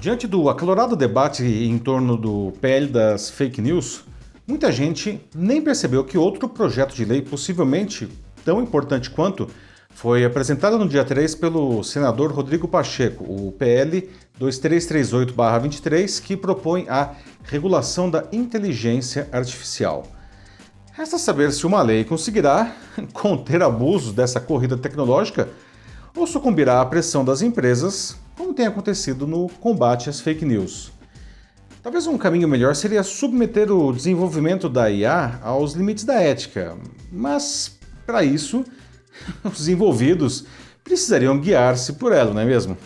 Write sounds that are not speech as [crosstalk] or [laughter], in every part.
Diante do acalorado debate em torno do PL das fake news, muita gente nem percebeu que outro projeto de lei, possivelmente tão importante quanto, foi apresentado no dia 3 pelo senador Rodrigo Pacheco, o PL 2338-23, que propõe a regulação da inteligência artificial. Resta saber se uma lei conseguirá [laughs] conter abusos dessa corrida tecnológica ou sucumbirá à pressão das empresas, como tem acontecido no combate às fake news. Talvez um caminho melhor seria submeter o desenvolvimento da IA aos limites da ética, mas para isso, [laughs] os envolvidos precisariam guiar-se por ela, não é mesmo?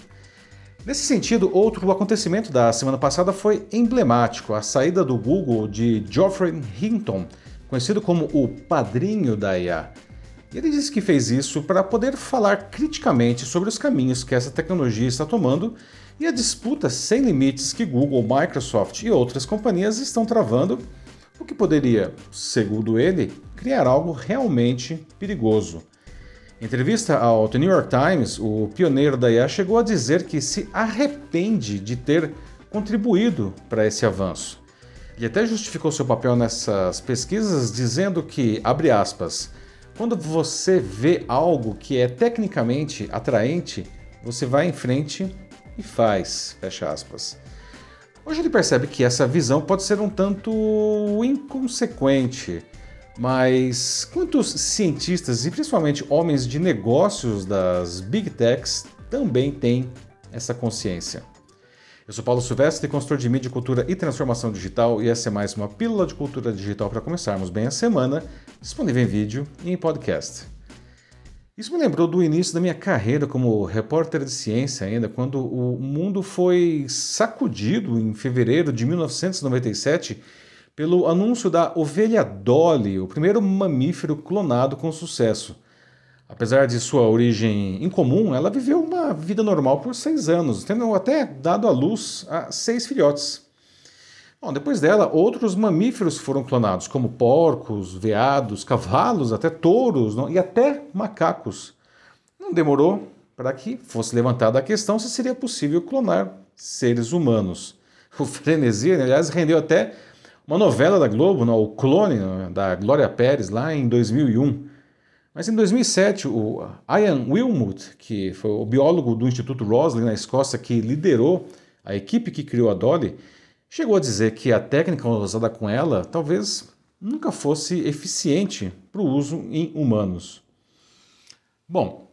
Nesse sentido, outro acontecimento da semana passada foi emblemático: a saída do Google de Geoffrey Hinton, conhecido como o padrinho da IA. Ele disse que fez isso para poder falar criticamente sobre os caminhos que essa tecnologia está tomando e a disputa sem limites que Google, Microsoft e outras companhias estão travando, o que poderia, segundo ele, criar algo realmente perigoso. Em entrevista ao The New York Times, o pioneiro da IA chegou a dizer que se arrepende de ter contribuído para esse avanço. Ele até justificou seu papel nessas pesquisas dizendo que, abre aspas, quando você vê algo que é tecnicamente atraente, você vai em frente e faz, fecha aspas. Hoje ele percebe que essa visão pode ser um tanto inconsequente, mas quantos cientistas e principalmente homens de negócios das big techs também têm essa consciência? Eu sou Paulo Silvestre, consultor de mídia, cultura e transformação digital, e essa é mais uma pílula de cultura digital para começarmos bem a semana, disponível em vídeo e em podcast. Isso me lembrou do início da minha carreira como repórter de ciência ainda, quando o mundo foi sacudido em fevereiro de 1997 pelo anúncio da ovelha Dolly, o primeiro mamífero clonado com sucesso. Apesar de sua origem incomum, ela viveu uma vida normal por seis anos, tendo até dado à luz a seis filhotes. Bom, depois dela, outros mamíferos foram clonados, como porcos, veados, cavalos, até touros não? e até macacos. Não demorou para que fosse levantada a questão se seria possível clonar seres humanos. [laughs] O frenesi, aliás, rendeu até uma novela da Globo, não? o Clone, da Glória Pérez, lá em 2001. Mas em 2007, o Ian Wilmut, que foi o biólogo do Instituto Roslin na Escócia que liderou a equipe que criou a Dolly, chegou a dizer que a técnica usada com ela talvez nunca fosse eficiente para o uso em humanos. Bom,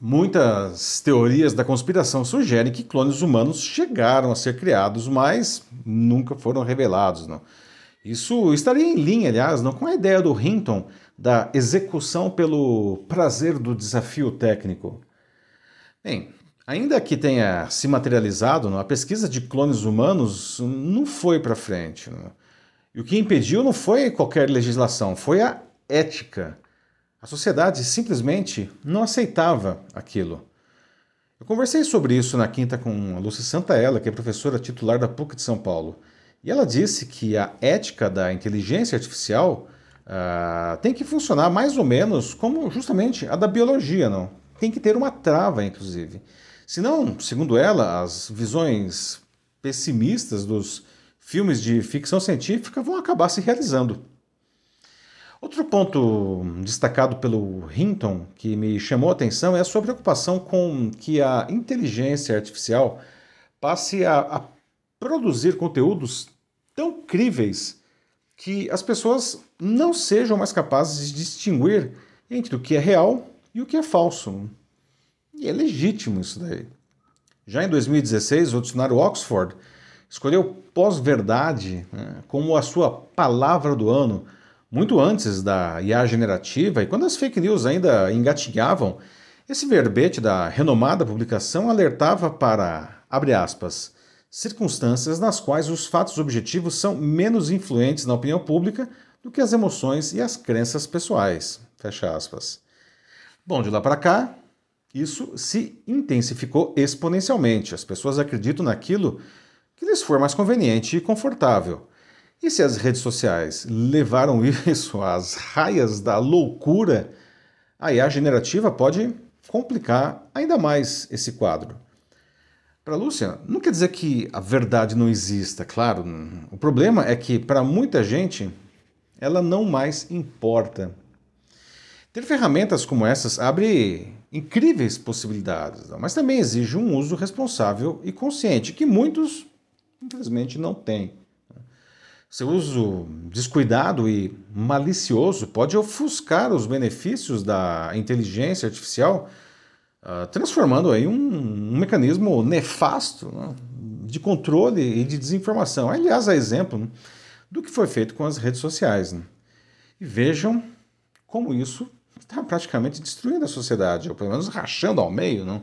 muitas teorias da conspiração sugerem que clones humanos chegaram a ser criados, mas nunca foram revelados. Não? Isso estaria em linha, aliás, não com a ideia do Hinton da execução pelo prazer do desafio técnico? Bem, ainda que tenha se materializado, a pesquisa de clones humanos não foi para frente. E o que impediu não foi qualquer legislação, foi a ética. A sociedade simplesmente não aceitava aquilo. Eu conversei sobre isso na quinta com a Lúcia Santaella, que é professora titular da PUC de São Paulo. E ela disse que a ética da inteligência artificial uh, tem que funcionar mais ou menos como justamente a da biologia, não? Tem que ter uma trava, inclusive. Senão, segundo ela, as visões pessimistas dos filmes de ficção científica vão acabar se realizando. Outro ponto destacado pelo Hinton que me chamou a atenção é a sua preocupação com que a inteligência artificial passe a, a produzir conteúdos tão críveis que as pessoas não sejam mais capazes de distinguir entre o que é real e o que é falso. E é legítimo isso daí. Já em 2016, o dicionário Oxford escolheu pós-verdade né, como a sua palavra do ano, muito antes da IA generativa, e quando as fake news ainda engatinhavam, esse verbete da renomada publicação alertava para, abre aspas, circunstâncias nas quais os fatos objetivos são menos influentes na opinião pública do que as emoções e as crenças pessoais. Fecha aspas. Bom, de lá para cá, isso se intensificou exponencialmente. As pessoas acreditam naquilo que lhes for mais conveniente e confortável. E se as redes sociais levaram [laughs] isso às raias da loucura, a IA generativa pode complicar ainda mais esse quadro. Para Lúcia, não quer dizer que a verdade não exista, claro. O problema é que para muita gente ela não mais importa. Ter ferramentas como essas abre incríveis possibilidades, mas também exige um uso responsável e consciente, que muitos, infelizmente, não têm. Seu uso descuidado e malicioso pode ofuscar os benefícios da inteligência artificial, uh, transformando aí um, um mecanismo nefasto né, de controle e de desinformação. Aliás, a exemplo né, do que foi feito com as redes sociais. Né? E vejam como isso está praticamente destruindo a sociedade, ou pelo menos rachando ao meio. Não?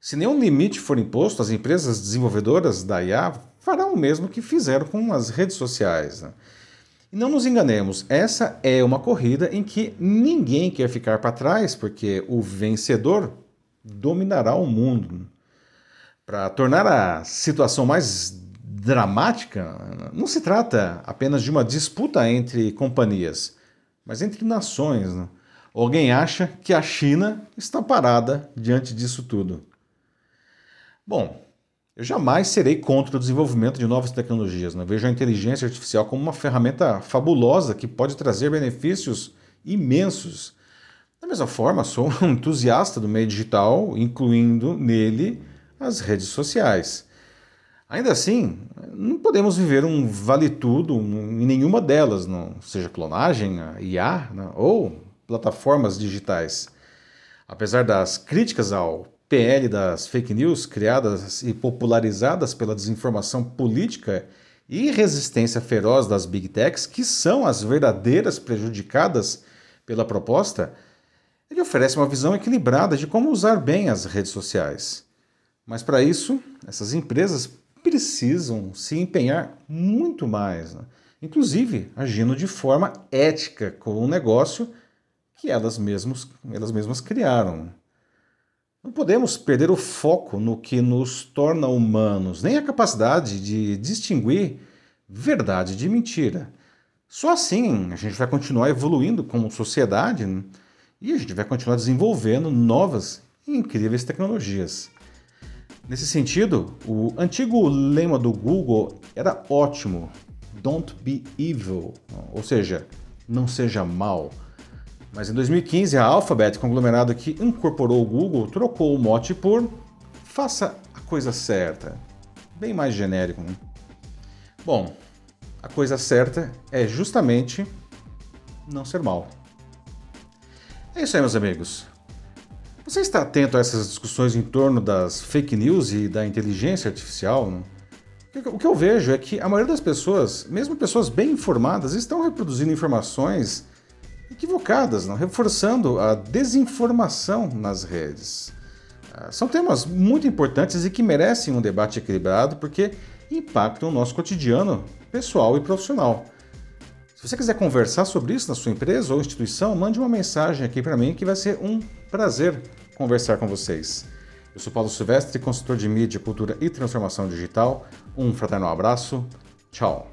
Se nenhum limite for imposto, as empresas desenvolvedoras da IA farão o mesmo que fizeram com as redes sociais. Né? E não nos enganemos, essa é uma corrida em que ninguém quer ficar para trás, porque o vencedor dominará o mundo. Para tornar a situação mais dramática, não se trata apenas de uma disputa entre companhias, mas entre nações. Né? Alguém acha que a China está parada diante disso tudo. Bom, eu jamais serei contra o desenvolvimento de novas tecnologias. Né? Vejo a inteligência artificial como uma ferramenta fabulosa que pode trazer benefícios imensos. Da mesma forma, sou um entusiasta do meio digital, incluindo nele as redes sociais. Ainda assim, não podemos viver um vale-tudo em nenhuma delas, não seja clonagem, IA né? ou plataformas digitais. Apesar das críticas ao PL das fake news criadas e popularizadas pela desinformação política e resistência feroz das big techs, que são as verdadeiras prejudicadas pela proposta, ele oferece uma visão equilibrada de como usar bem as redes sociais. Mas para isso, essas empresas precisam se empenhar muito mais, né? inclusive agindo de forma ética com o negócio que elas, mesmos, elas mesmas criaram. Não podemos perder o foco no que nos torna humanos, nem a capacidade de distinguir verdade de mentira. Só assim a gente vai continuar evoluindo como sociedade né? e a gente vai continuar desenvolvendo novas e incríveis tecnologias. Nesse sentido, o antigo lema do Google era ótimo: Don't be evil, ou seja, não seja mal. Mas em 2015, a Alphabet, conglomerado que incorporou o Google, trocou o mote por faça a coisa certa. Bem mais genérico, né? Bom, a coisa certa é justamente não ser mal. É isso aí, meus amigos. Você está atento a essas discussões em torno das fake news e da inteligência artificial? O que eu vejo é que a maioria das pessoas, mesmo pessoas bem informadas, estão reproduzindo informações equivocadas, não? reforçando a desinformação nas redes. Ah, são temas muito importantes e que merecem um debate equilibrado porque impactam o nosso cotidiano pessoal e profissional. Se você quiser conversar sobre isso na sua empresa ou instituição, mande uma mensagem aqui para mim que vai ser um prazer conversar com vocês. Eu sou Paulo Silvestre, consultor de mídia, cultura e transformação digital. Um fraterno abraço. Tchau.